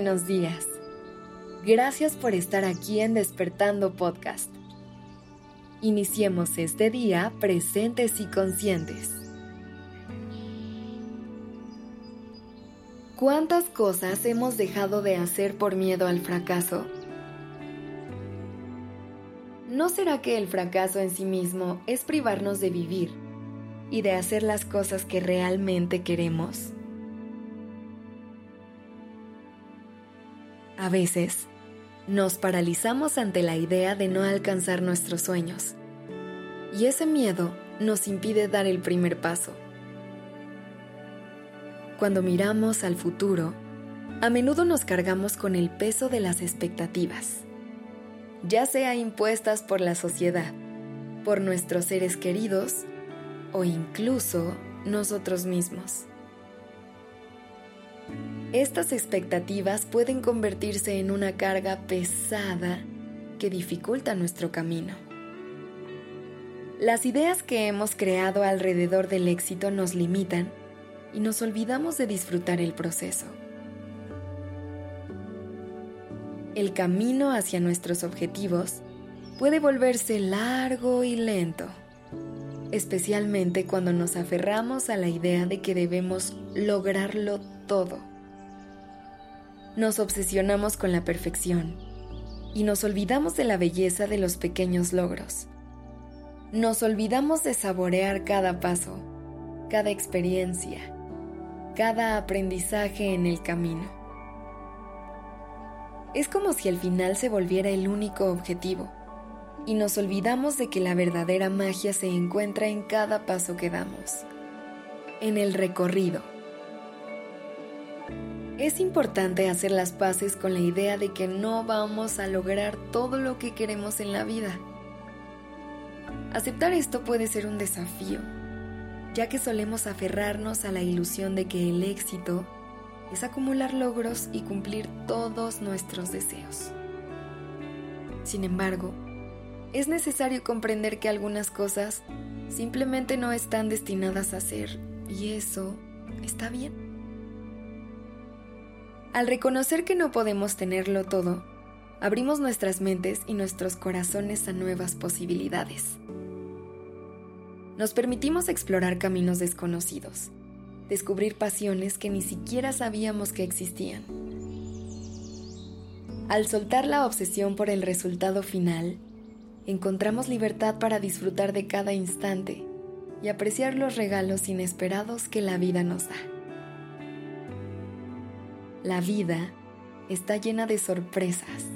buenos días. Gracias por estar aquí en Despertando Podcast. Iniciemos este día presentes y conscientes. ¿Cuántas cosas hemos dejado de hacer por miedo al fracaso? ¿No será que el fracaso en sí mismo es privarnos de vivir y de hacer las cosas que realmente queremos? A veces, nos paralizamos ante la idea de no alcanzar nuestros sueños. Y ese miedo nos impide dar el primer paso. Cuando miramos al futuro, a menudo nos cargamos con el peso de las expectativas, ya sea impuestas por la sociedad, por nuestros seres queridos o incluso nosotros mismos. Estas expectativas pueden convertirse en una carga pesada que dificulta nuestro camino. Las ideas que hemos creado alrededor del éxito nos limitan y nos olvidamos de disfrutar el proceso. El camino hacia nuestros objetivos puede volverse largo y lento, especialmente cuando nos aferramos a la idea de que debemos lograrlo todo nos obsesionamos con la perfección y nos olvidamos de la belleza de los pequeños logros. Nos olvidamos de saborear cada paso, cada experiencia, cada aprendizaje en el camino. Es como si el final se volviera el único objetivo y nos olvidamos de que la verdadera magia se encuentra en cada paso que damos, en el recorrido es importante hacer las paces con la idea de que no vamos a lograr todo lo que queremos en la vida. Aceptar esto puede ser un desafío, ya que solemos aferrarnos a la ilusión de que el éxito es acumular logros y cumplir todos nuestros deseos. Sin embargo, es necesario comprender que algunas cosas simplemente no están destinadas a ser y eso está bien. Al reconocer que no podemos tenerlo todo, abrimos nuestras mentes y nuestros corazones a nuevas posibilidades. Nos permitimos explorar caminos desconocidos, descubrir pasiones que ni siquiera sabíamos que existían. Al soltar la obsesión por el resultado final, encontramos libertad para disfrutar de cada instante y apreciar los regalos inesperados que la vida nos da. La vida está llena de sorpresas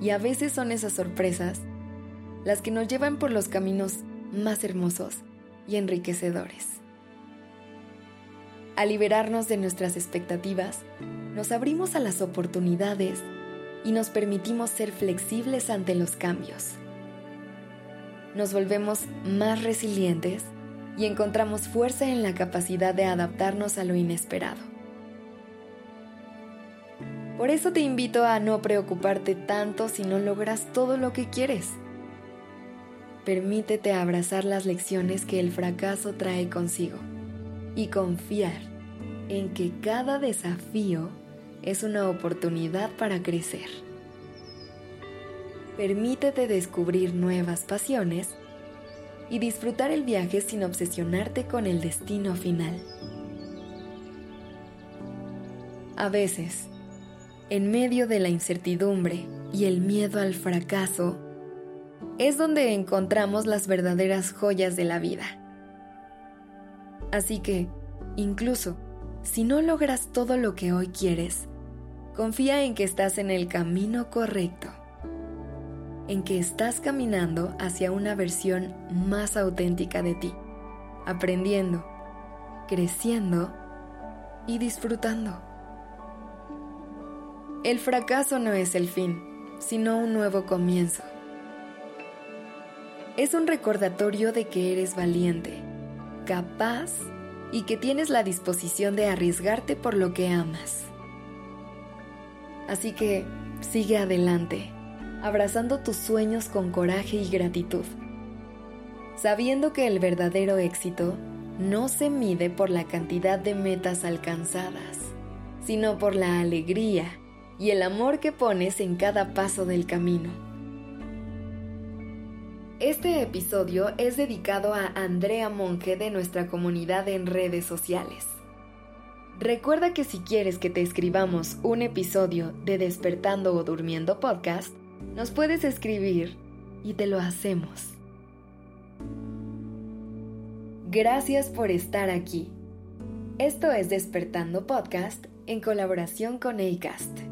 y a veces son esas sorpresas las que nos llevan por los caminos más hermosos y enriquecedores. Al liberarnos de nuestras expectativas, nos abrimos a las oportunidades y nos permitimos ser flexibles ante los cambios. Nos volvemos más resilientes y encontramos fuerza en la capacidad de adaptarnos a lo inesperado. Por eso te invito a no preocuparte tanto si no logras todo lo que quieres. Permítete abrazar las lecciones que el fracaso trae consigo y confiar en que cada desafío es una oportunidad para crecer. Permítete descubrir nuevas pasiones y disfrutar el viaje sin obsesionarte con el destino final. A veces, en medio de la incertidumbre y el miedo al fracaso, es donde encontramos las verdaderas joyas de la vida. Así que, incluso si no logras todo lo que hoy quieres, confía en que estás en el camino correcto, en que estás caminando hacia una versión más auténtica de ti, aprendiendo, creciendo y disfrutando. El fracaso no es el fin, sino un nuevo comienzo. Es un recordatorio de que eres valiente, capaz y que tienes la disposición de arriesgarte por lo que amas. Así que sigue adelante, abrazando tus sueños con coraje y gratitud, sabiendo que el verdadero éxito no se mide por la cantidad de metas alcanzadas, sino por la alegría y el amor que pones en cada paso del camino. Este episodio es dedicado a Andrea Monge de nuestra comunidad en redes sociales. Recuerda que si quieres que te escribamos un episodio de Despertando o Durmiendo podcast, nos puedes escribir y te lo hacemos. Gracias por estar aquí. Esto es Despertando Podcast en colaboración con ACAST.